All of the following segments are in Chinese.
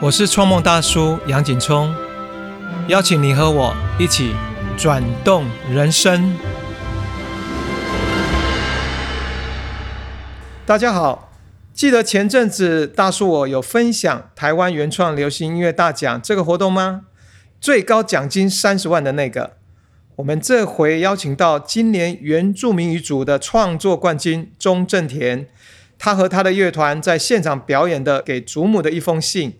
我是创梦大叔杨景聪，邀请你和我一起转动人生。大家好，记得前阵子大叔我有分享台湾原创流行音乐大奖这个活动吗？最高奖金三十万的那个。我们这回邀请到今年原住民语组的创作冠军钟正田，他和他的乐团在现场表演的《给祖母的一封信》。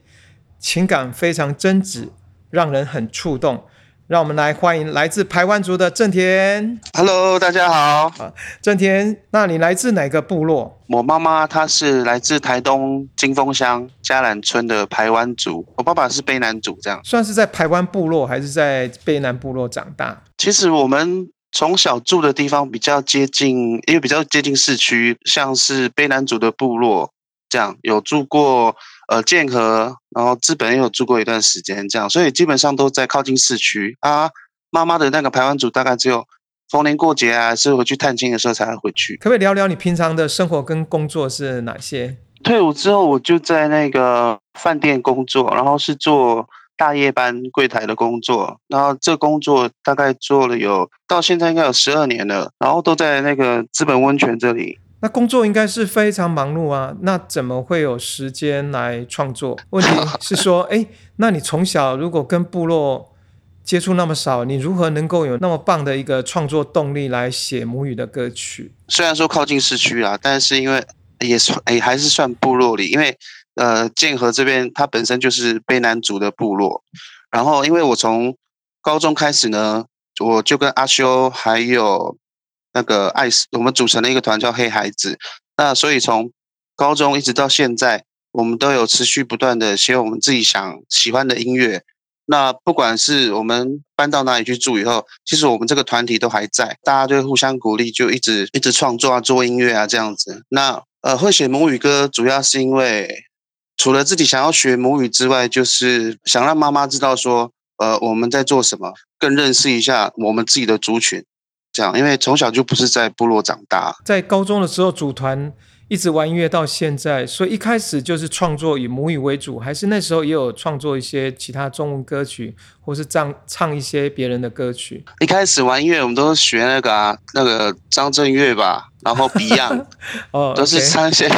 情感非常真挚，让人很触动。让我们来欢迎来自台湾族的郑田。Hello，大家好。啊，郑田，那你来自哪个部落？我妈妈她是来自台东金峰乡嘉兰村的排湾族，我爸爸是卑南族，这样算是在排湾部落还是在卑南部落长大？其实我们从小住的地方比较接近，因为比较接近市区，像是卑南族的部落这样，有住过。呃，剑河，然后资本也有住过一段时间，这样，所以基本上都在靠近市区啊。妈妈的那个排湾族大概只有逢年过节啊，是回去探亲的时候才会回去。可不可以聊聊你平常的生活跟工作是哪些？退伍之后，我就在那个饭店工作，然后是做大夜班柜台的工作，然后这工作大概做了有到现在应该有十二年了，然后都在那个资本温泉这里。那工作应该是非常忙碌啊，那怎么会有时间来创作？问题是说，哎，那你从小如果跟部落接触那么少，你如何能够有那么棒的一个创作动力来写母语的歌曲？虽然说靠近市区啊，但是因为也算哎还是算部落里，因为呃剑河这边它本身就是卑南族的部落，然后因为我从高中开始呢，我就跟阿修还有。那个爱斯，我们组成了一个团叫黑孩子。那所以从高中一直到现在，我们都有持续不断的写我们自己想喜欢的音乐。那不管是我们搬到哪里去住以后，其实我们这个团体都还在，大家就互相鼓励，就一直一直创作啊，做音乐啊这样子。那呃，会写母语歌，主要是因为除了自己想要学母语之外，就是想让妈妈知道说，呃，我们在做什么，更认识一下我们自己的族群。这样，因为从小就不是在部落长大，在高中的时候组团，一直玩音乐到现在，所以一开始就是创作以母语为主，还是那时候也有创作一些其他中文歌曲，或是唱唱一些别人的歌曲。一开始玩音乐，我们都是学那个啊，那个张震岳吧，然后 Beyond，哦，都是唱一些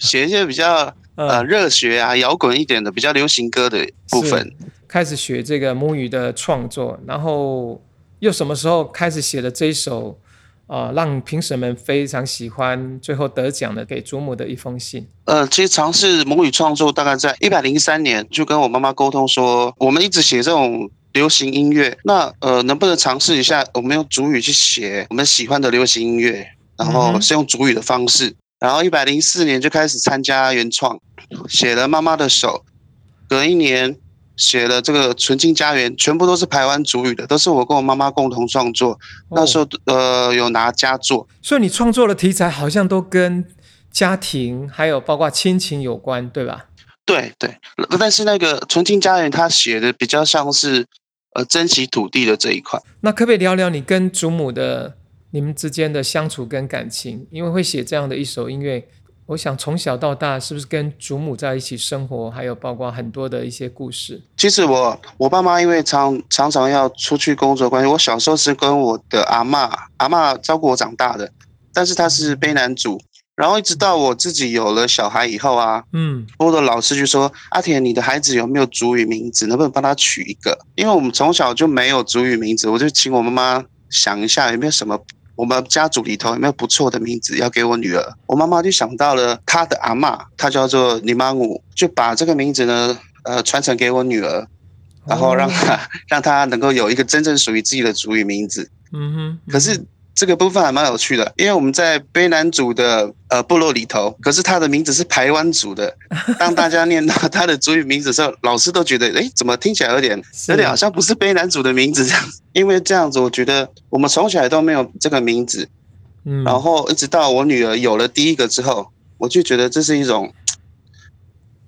学一些比较呃热血啊、摇滚一点的、比较流行歌的部分。开始学这个母语的创作，然后。又什么时候开始写的这一首啊，让评审们非常喜欢，最后得奖的给祖母的一封信？呃，其实尝试母语创作大概在一百零三年，就跟我妈妈沟通说，我们一直写这种流行音乐，那呃，能不能尝试一下，我们用主语去写我们喜欢的流行音乐，然后是用主语的方式，然后一百零四年就开始参加原创，写了妈妈的手，隔一年。写的这个《纯净家园》全部都是台湾主语的，都是我跟我妈妈共同创作。那时候呃有拿佳作，所以你创作的题材好像都跟家庭还有包括亲情有关，对吧？对对，但是那个《纯净家园》他写的比较像是呃珍惜土地的这一块。那可不可以聊聊你跟祖母的你们之间的相处跟感情？因为会写这样的一首音乐。我想从小到大是不是跟祖母在一起生活，还有包括很多的一些故事。其实我我爸妈因为常常常要出去工作关系，我小时候是跟我的阿妈阿妈照顾我长大的，但是她是卑南族，然后一直到我自己有了小孩以后啊，嗯，我的老师就说阿田，你的孩子有没有族语名字，能不能帮他取一个？因为我们从小就没有族语名字，我就请我妈妈想一下有没有什么。我们家族里头有没有不错的名字要给我女儿？我妈妈就想到了她的阿妈，她叫做尼玛姆，就把这个名字呢，呃，传承给我女儿，然后让她让她能够有一个真正属于自己的族语名字。嗯哼，可是。这个部分还蛮有趣的，因为我们在卑南族的呃部落里头，可是他的名字是排湾族的。当大家念到他的族语名字的时候，老师都觉得，哎，怎么听起来有点有点好像不是卑南族的名字这样。因为这样子，我觉得我们从小都没有这个名字，嗯，然后一直到我女儿有了第一个之后，我就觉得这是一种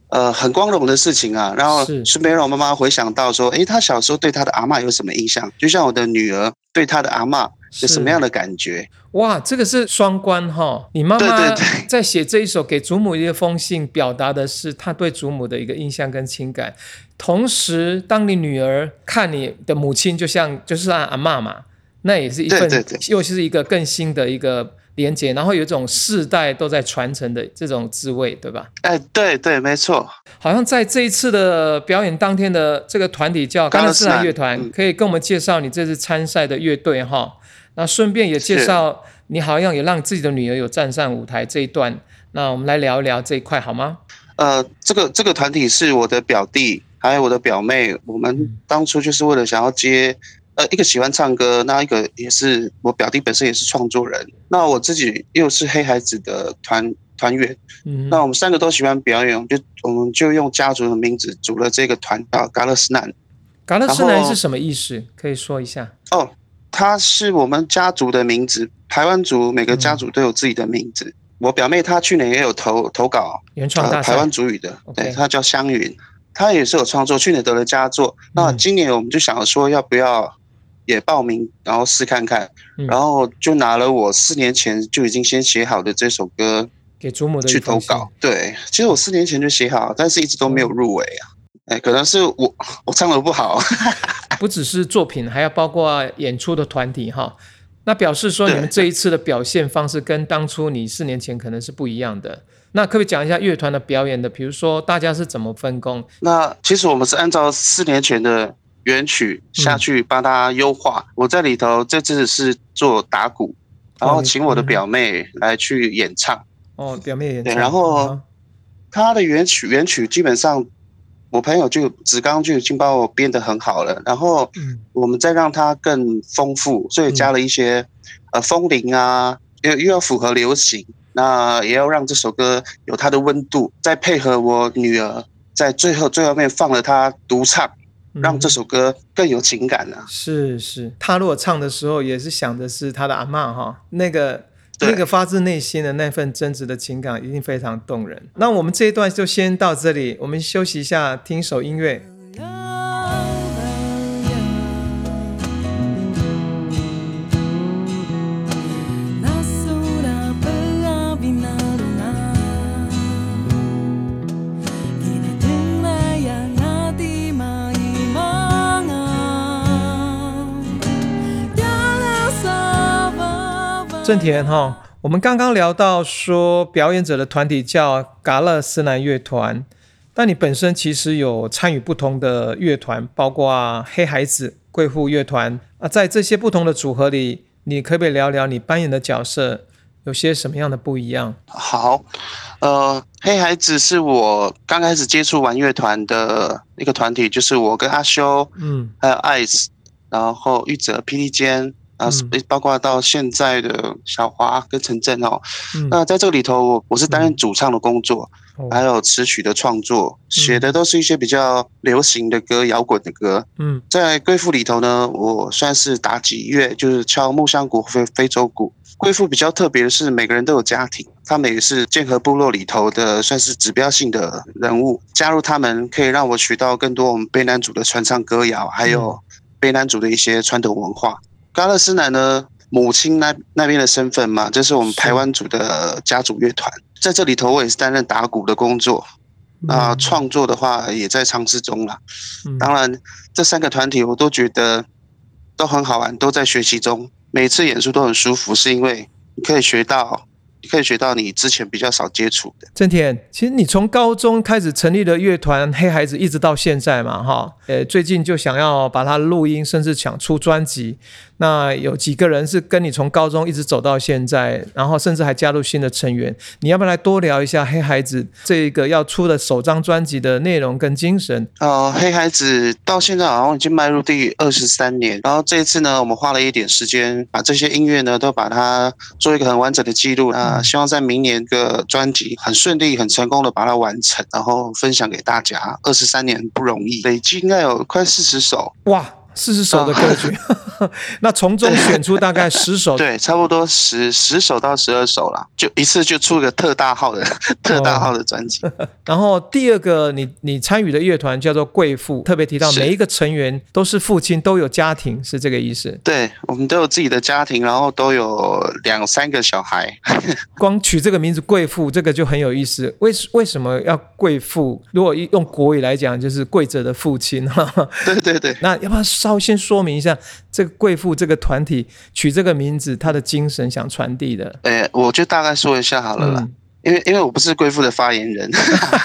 呃很光荣的事情啊。然后顺便让我妈妈回想到说，哎，她小时候对她的阿妈有什么印象？就像我的女儿对她的阿妈。是什么样的感觉？哇，这个是双关哈！你妈妈在写这一首给祖母一封信，表达的是她对祖母的一个印象跟情感。同时，当你女儿看你的母亲，就像就是阿阿妈嘛，那也是一份，对对对又是一个更新的一个连接，然后有一种世代都在传承的这种滋味，对吧？哎，对对，没错。好像在这一次的表演当天的这个团体叫甘乐斯兰乐团，嗯可以跟我们介绍你这次参赛的乐队哈。那顺便也介绍你好像也让自己的女儿有站上舞台这一段。那我们来聊一聊这一块好吗？呃，这个这个团体是我的表弟还有我的表妹，我们当初就是为了想要接。呃，一个喜欢唱歌，那一个也是我表弟本身也是创作人，那我自己又是黑孩子的团团员，嗯，那我们三个都喜欢表演，我们就我们就用家族的名字组了这个团叫嘎勒斯南。嘎勒斯南是什么意思？可以说一下。哦，它是我们家族的名字，台湾族每个家族都有自己的名字。我表妹她去年也有投投稿，呃，原创大。台湾族语的对，她叫香云，她也是有创作，去年得了佳作。那嗯今年我们就想说要不要也报名，然后试看看，嗯然后就拿了我四年前就已经先写好的这首歌给祖母的去投稿。对，其实我四年前就写好，但是一直都没有入围啊。哎，可能是我 我唱的不好。不只是作品，还要包括演出的团体哈。那表示说你们这一次的表现方式跟当初你四年前可能是不一样的。那可不可以讲一下乐团的表演的？比如说大家是怎么分工？那其实我们是按照四年前的原曲下去帮他优化。我在里头这次是做打鼓，然后请我的嗯表妹来去演唱。哦，表妹演对，唱。然后啊他的原曲原曲基本上，我朋友就子刚就已经把我编得很好了，然后嗯。我们再让它更丰富，所以加了一些、呃风铃啊，又又要符合流行，那也要让这首歌有它的温度，再配合我女儿在最后最后面放了她独唱，让这嗯首歌更有情感啊。是是，他如果唱的时候也是想的是他的阿嬷哈，那个对那个发自内心的那份真挚的情感，一定非常动人。那我们这一段就先到这里，我们休息一下，听一首音乐。郑田哈，我们刚刚聊到说表演者的团体叫嘎勒斯南乐团，但你本身其实有参与不同的乐团，包括黑孩子、贵妇乐团啊，在这些不同的组合里，你可不可以聊聊你扮演的角色有些什么样的不一样？好，呃，黑孩子是我刚开始接触玩乐团的一个团体，就是我跟阿修，嗯还有 ice，然后玉泽、霹雳坚，啊，嗯包括到现在的小华跟陈震哦。嗯，那在这个里头，我我是担任主唱的工作，哦还有词曲的创作，写的都是一些比较流行的歌、摇滚的歌。嗯在贵妇里头呢，我算是打击乐，就是敲木箱鼓、非非洲鼓。贵妇比较特别的是，每个人都有家庭，他们也是剑河部落里头的算是指标性的人物。加入他们可以让我学到更多我们卑南族的传唱歌谣，还有卑南族的一些传统文化。嘎勒斯南呢，母亲那那边的身份嘛，这是我们台湾组的家族乐团，在这里头我也是担任打鼓的工作。啊、嗯创作的话也在尝试中啦。嗯当然，这三个团体我都觉得都很好玩，都在学习中。每次演出都很舒服，是因为你可以学到，你可以学到你之前比较少接触的。郑田，其实你从高中开始成立的乐团黑孩子，一直到现在嘛，哈，呃，最近就想要把它录音，甚至想出专辑。那有几个人是跟你从高中一直走到现在，然后甚至还加入新的成员。你要不要来多聊一下黑孩子这个要出的首张专辑的内容跟精神？呃，黑孩子到现在好像已经迈入第二十三年，然后这一次呢，我们花了一点时间，把这些音乐呢都把它做一个很完整的记录啊、希望在明年的专辑很顺利、很成功的把它完成，然后分享给大家。二十三年不容易，累计应该有快四十首。哇，四十首的歌曲，那从中选出大概十首。对，差不多十十首到十二首啦，就一次就出个特大号的特大号的专辑。然后第二个你你参与的乐团叫做贵妇，特别提到每一个成员都是父亲，都有家庭，是这个意思。对我们都有自己的家庭，然后都有两三个小孩。光取这个名字“贵妇”，这个就很有意思。为为什么要贵妇？如果用国语来讲，就是跪着的父亲。对对对，那要不要稍微先说明一下这个贵妇这个团体取这个名字，它的精神想传递的？呃，我就大概说一下好了啦，嗯。因为因为我不是贵妇的发言人，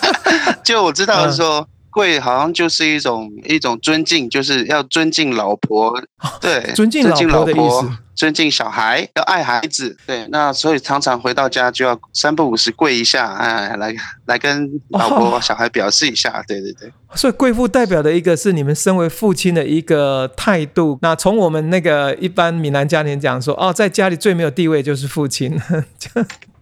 就我知道说。贵好像就是一种一种尊敬，就是要尊敬老婆，对，哦 尊敬老婆的意思尊敬小孩，要爱孩子，对。那所以常常回到家就要三不五时跪一下，哎，来来跟老婆、哦小孩表示一下，对对对。所以贵妇代表的一个是你们身为父亲的一个态度。那从我们那个一般闽南家庭讲说，哦，在家里最没有地位就是父亲，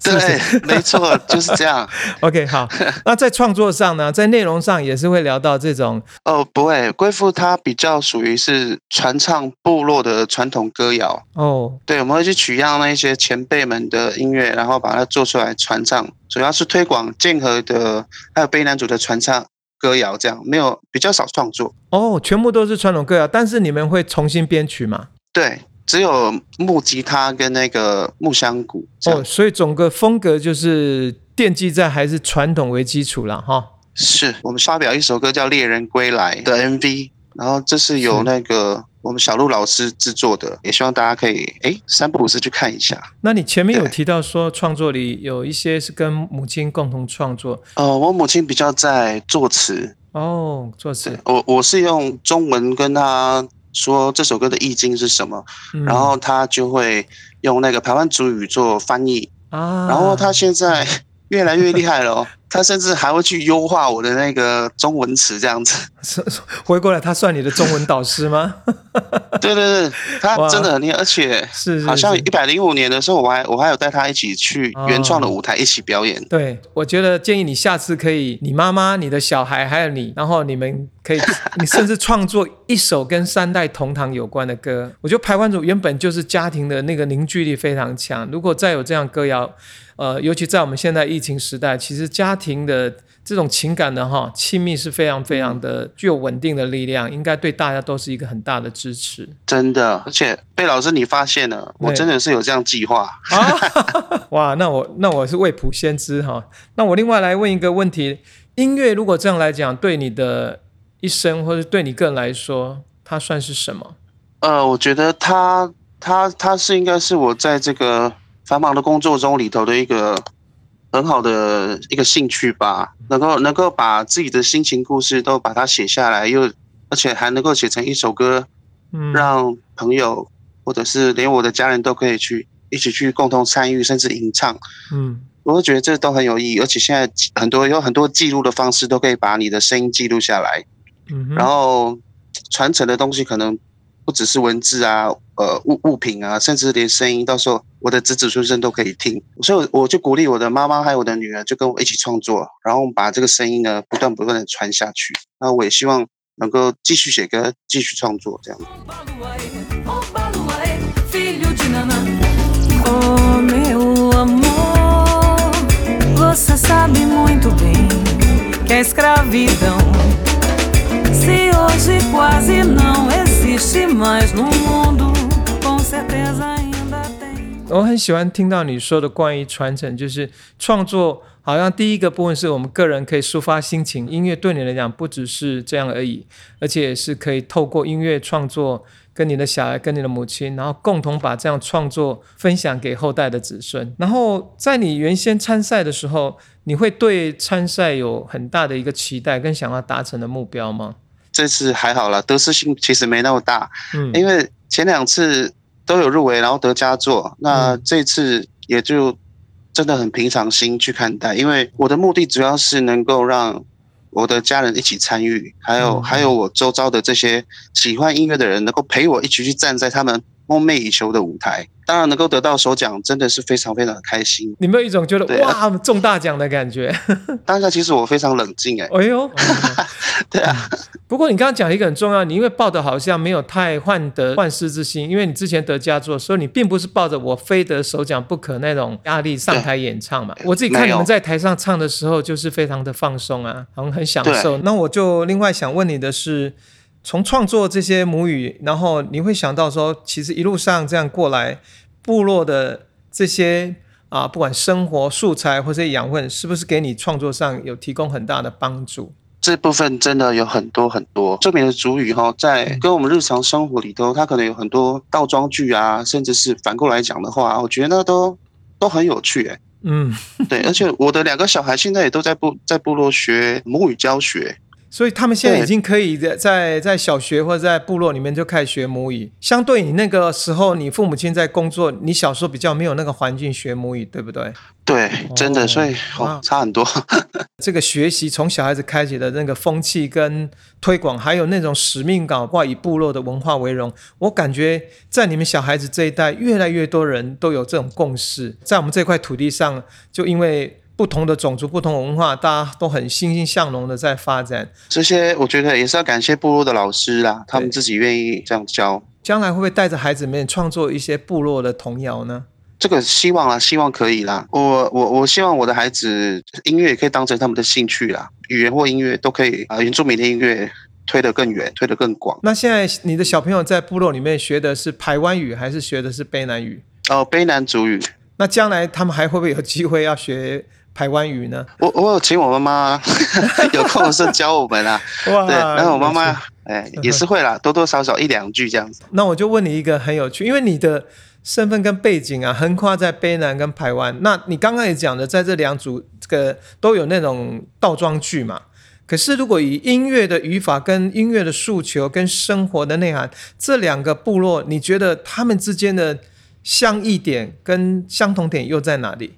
是是对，没错，就是这样。OK，好。那在创作上呢，在内容上也是会聊到这种 哦，不会，贵妇她比较属于是传唱部落的传统歌谣。哦，对，我们会去取样那一些前辈们的音乐，然后把它做出来传唱，主要是推广剑河的还有卑南族的传唱歌谣，这样没有比较少创作。哦，全部都是传统歌谣，但是你们会重新编曲吗？对，只有木吉他跟那个木香鼓。哦，所以整个风格就是奠基在还是传统为基础了哈。是我们发表一首歌叫《猎人归来》的 MV，然后这是由那个我们小鹿老师制作的，也希望大家可以哎三不五时去看一下。那你前面有提到说创作里有一些是跟母亲共同创作呃，我母亲比较在作词，哦，作词，我我是用中文跟她说这首歌的意境是什么，嗯。然后他就会用那个台湾主语做翻译，啊，然后他现在越来越厉害了、哦，她甚至还会去优化我的那个中文词这样子。是 回过来，他算你的中文导师吗？对对对，他真的很厉害，而且是是好像是一百零五年的时候，我还我还有带他一起去原创的舞台一起表演。对，我觉得建议你下次可以，你妈妈、你的小孩还有你，然后你们可以，你甚至创作一首跟三代同堂有关的歌。我觉得排湾组原本就是家庭的那个凝聚力非常强，如果再有这样歌谣，呃，尤其在我们现在疫情时代，其实家庭的这种情感的哈亲密是非常非常的具有稳定的力量，应该对大家都是一个很大的支持。真的，而且贝老师你发现了，我真的是有这样计划。啊，哇，那我那我是未卜先知哈。那我另外来问一个问题：音乐如果这样来讲，对你的一生或者对你个人来说，它算是什么？呃，我觉得它它它是应该是我在这个繁忙的工作中里头的一个很好的一个兴趣吧，能够能够把自己的心情故事都把它写下来，又而且还能够写成一首歌，嗯，让朋友或者是连我的家人都可以去一起去共同参与，甚至吟唱。嗯。我会觉得这都很有意义，而且现在很多有很多记录的方式都可以把你的声音记录下来，嗯，然后传承的东西可能不只是文字啊，呃物物品啊，甚至连声音，到时候我的子子孙孙都可以听。所以我就鼓励我的妈妈还有我的女儿，就跟我一起创作，然后把这个声音呢不断不断的传下去。那我也希望能够继续写歌，继续创作这样。我很喜欢听到你说的关于传承，就是创作，好像第一个部分是我们个人可以抒发心情，音乐对你来讲不只是这样而已，而且也是可以透过音乐创作，跟你的小孩、跟你的母亲，然后共同把这样创作分享给后代的子孙。然后在你原先参赛的时候，你会对参赛有很大的一个期待跟想要达成的目标吗？这次还好啦，得失心其实没那么大，嗯，因为前两次都有入围，然后得佳作，那嗯。这次也就真的很平常心去看待，因为我的目的主要是能够让我的家人一起参与，还有、嗯。还有我周遭的这些喜欢音乐的人，能够陪我一起去站在他们梦寐以求的舞台。当然，能够得到首奖，真的是非常非常的开心。你没有一种觉得哇中大奖的感觉？当下其实我非常冷静、欸，哎呦，对啊，不过你刚刚讲一个很重要，你因为抱的好像没有太患得患失之心，因为你之前得佳作，所以你并不是抱着我非得首奖不可那种压力上台演唱嘛。我自己看你们在台上唱的时候，就是非常的放松啊，好像很享受。那我就另外想问你的是，从创作这些母语，然后你会想到说，其实一路上这样过来，部落的这些啊，不管生活素材或者养分，是不是给你创作上有提供很大的帮助？这部分真的有很多很多。这边的主语哈，在跟我们日常生活里头，它可能有很多倒装句啊，甚至是反过来讲的话，我觉得都都很有趣哎。嗯。对，而且我的两个小孩现在也都在部在部落学母语教学，所以他们现在已经可以在在在小学或者在部落里面就开始学母语。相对你那个时候，你父母亲在工作，你小时候比较没有那个环境学母语，对不对？对，真的，所以哇哦差很多。这个学习从小孩子开启的那个风气跟推广，还有那种使命感，或以部落的文化为荣，我感觉在你们小孩子这一代，越来越多人都有这种共识，在我们这块土地上，就因为不同的种族、不同文化，大家都很欣欣向荣的在发展。这些我觉得也是要感谢部落的老师啦，他们自己愿意这样教。将来会不会带着孩子们创作一些部落的童谣呢？这个希望啦，希望可以啦。我我我希望我的孩子音乐也可以当成他们的兴趣啦，语言或音乐都可以啊、原住民的音乐推得更远，推得更广。那现在你的小朋友在部落里面学的是台湾语，还是学的是卑南语？哦，卑南族语，那将来他们还会不会有机会要学排湾语呢？我我有请我妈妈 有空的时候教我们啊。哇对，然后我妈妈哎也是会啦，多多少少一两句这样子。那我就问你一个很有趣，因为你的身份跟背景啊，横跨在卑南跟台湾。那你刚刚也讲的，在这两组这个都有那种倒装句嘛。可是如果以音乐的语法、跟音乐的诉求、跟生活的内涵，这两个部落，你觉得他们之间的相异点跟相同点又在哪里？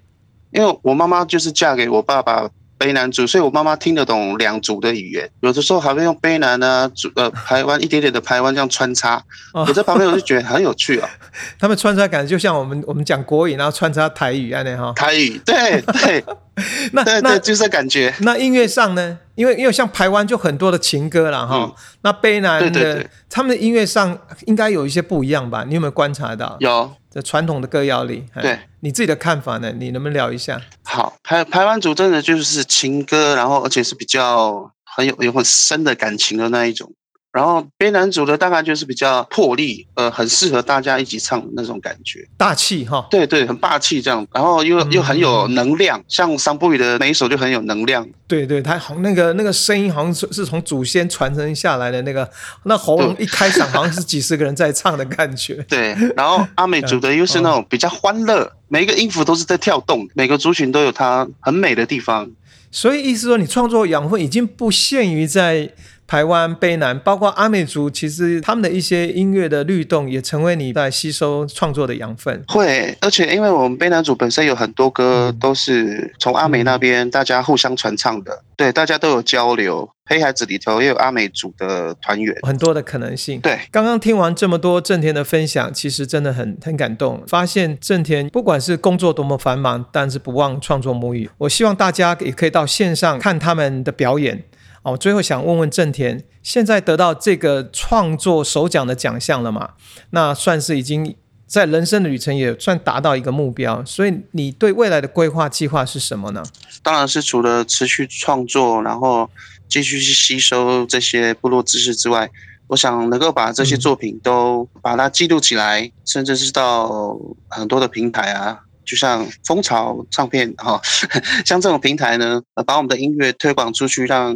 因为我妈妈就是嫁给我爸爸卑南族，所以我妈妈听得懂两族的语言，有的时候还会用卑南啊、族呃台湾一点点的台湾这样穿插。哦我在旁边我就觉得很有趣啊，他们穿插感觉就像我们我们讲国语，然后穿插台语安内哈。台语，对对 那那就是感觉。那音乐上呢？因为因为像台湾就很多的情歌啦哈，嗯那卑南的他们的音乐上应该有一些不一样吧？你有没有观察到？有这传统的歌谣里，哎对你自己的看法呢？你能不能聊一下？好，排排湾族真的就是情歌，然后而且是比较很有有很深的感情的那一种。然后悲南主的大概就是比较魄力，呃，很适合大家一起唱的那种感觉。大气哈，对对，很霸气这样，然后又又很有能量，像桑布语的每一首就很有能量。对对，他好那个那个声音好像是是从祖先传承下来的那个，那喉咙一开嗓好像是几十个人在唱的感觉。对，然后阿美族的又是那种比较欢乐，每一个音符都是在跳动，每个族群都有它很美的地方。所以意思说，你创作养分已经不限于在台湾、卑南，包括阿美族，其实他们的一些音乐的律动也成为你在吸收创作的养分。会，而且因为我们卑南族本身有很多歌都是从阿美那边大家互相传唱的，对，大家都有交流。黑孩子里头也有阿美族的团员，很多的可能性。对，刚刚听完这么多正田的分享，其实真的很很感动。发现正田不管是工作多么繁忙，但是不忘创作母语。我希望大家也可以到线上看他们的表演。哦，最后想问问正田，现在得到这个创作首奖的奖项了嘛？那算是已经在人生的旅程也算达到一个目标。所以你对未来的规划计划是什么呢？当然是除了持续创作，然后继续去吸收这些部落知识之外，我想能够把这些作品都把它记录起来，甚至是到很多的平台啊，就像蜂巢唱片哈、像这种平台呢，把我们的音乐推广出去，让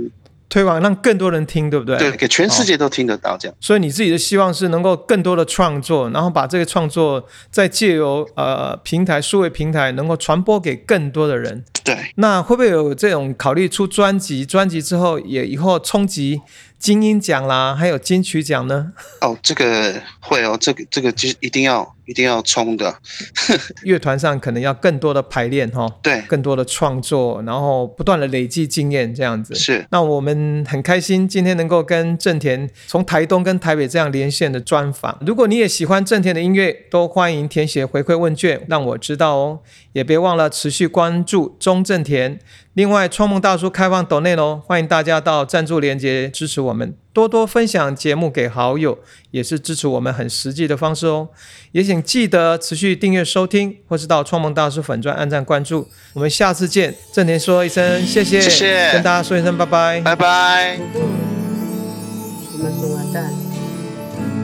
推广让更多人听，对不对？对给全世界都听得到这样。所以你自己的希望是能够更多的创作，然后把这个创作再借由呃平台数位平台能够传播给更多的人。对，那会不会有这种考虑出专辑？专辑之后也以后冲击金鹰奖啦，还有金曲奖呢？哦，这个会哦，这个这个就一定要一定要冲的，乐团上可能要更多的排练哈、对，更多的创作，然后不断的累积经验，这样子。是那我们很开心今天能够跟正田从台东跟台北这样连线的专访。如果你也喜欢正田的音乐，都欢迎填写回馈问卷，让我知道哦。也别忘了持续关注中正田。另外，创梦大叔开放抖内喽，欢迎大家到赞助连接支持我们，多多分享节目给好友，也是支持我们很实际的方式哦。也请记得持续订阅收听，或是到创梦大叔粉专按赞关注。我们下次见。正田说一声谢谢，谢谢跟大家说一声拜拜。拜拜。什么送完蛋？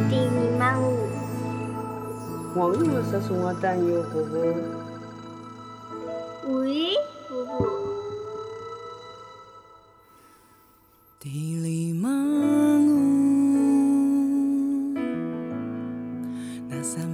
第你妈五，我饿是送我蛋哟，婆婆。喂，Di limangu Nasa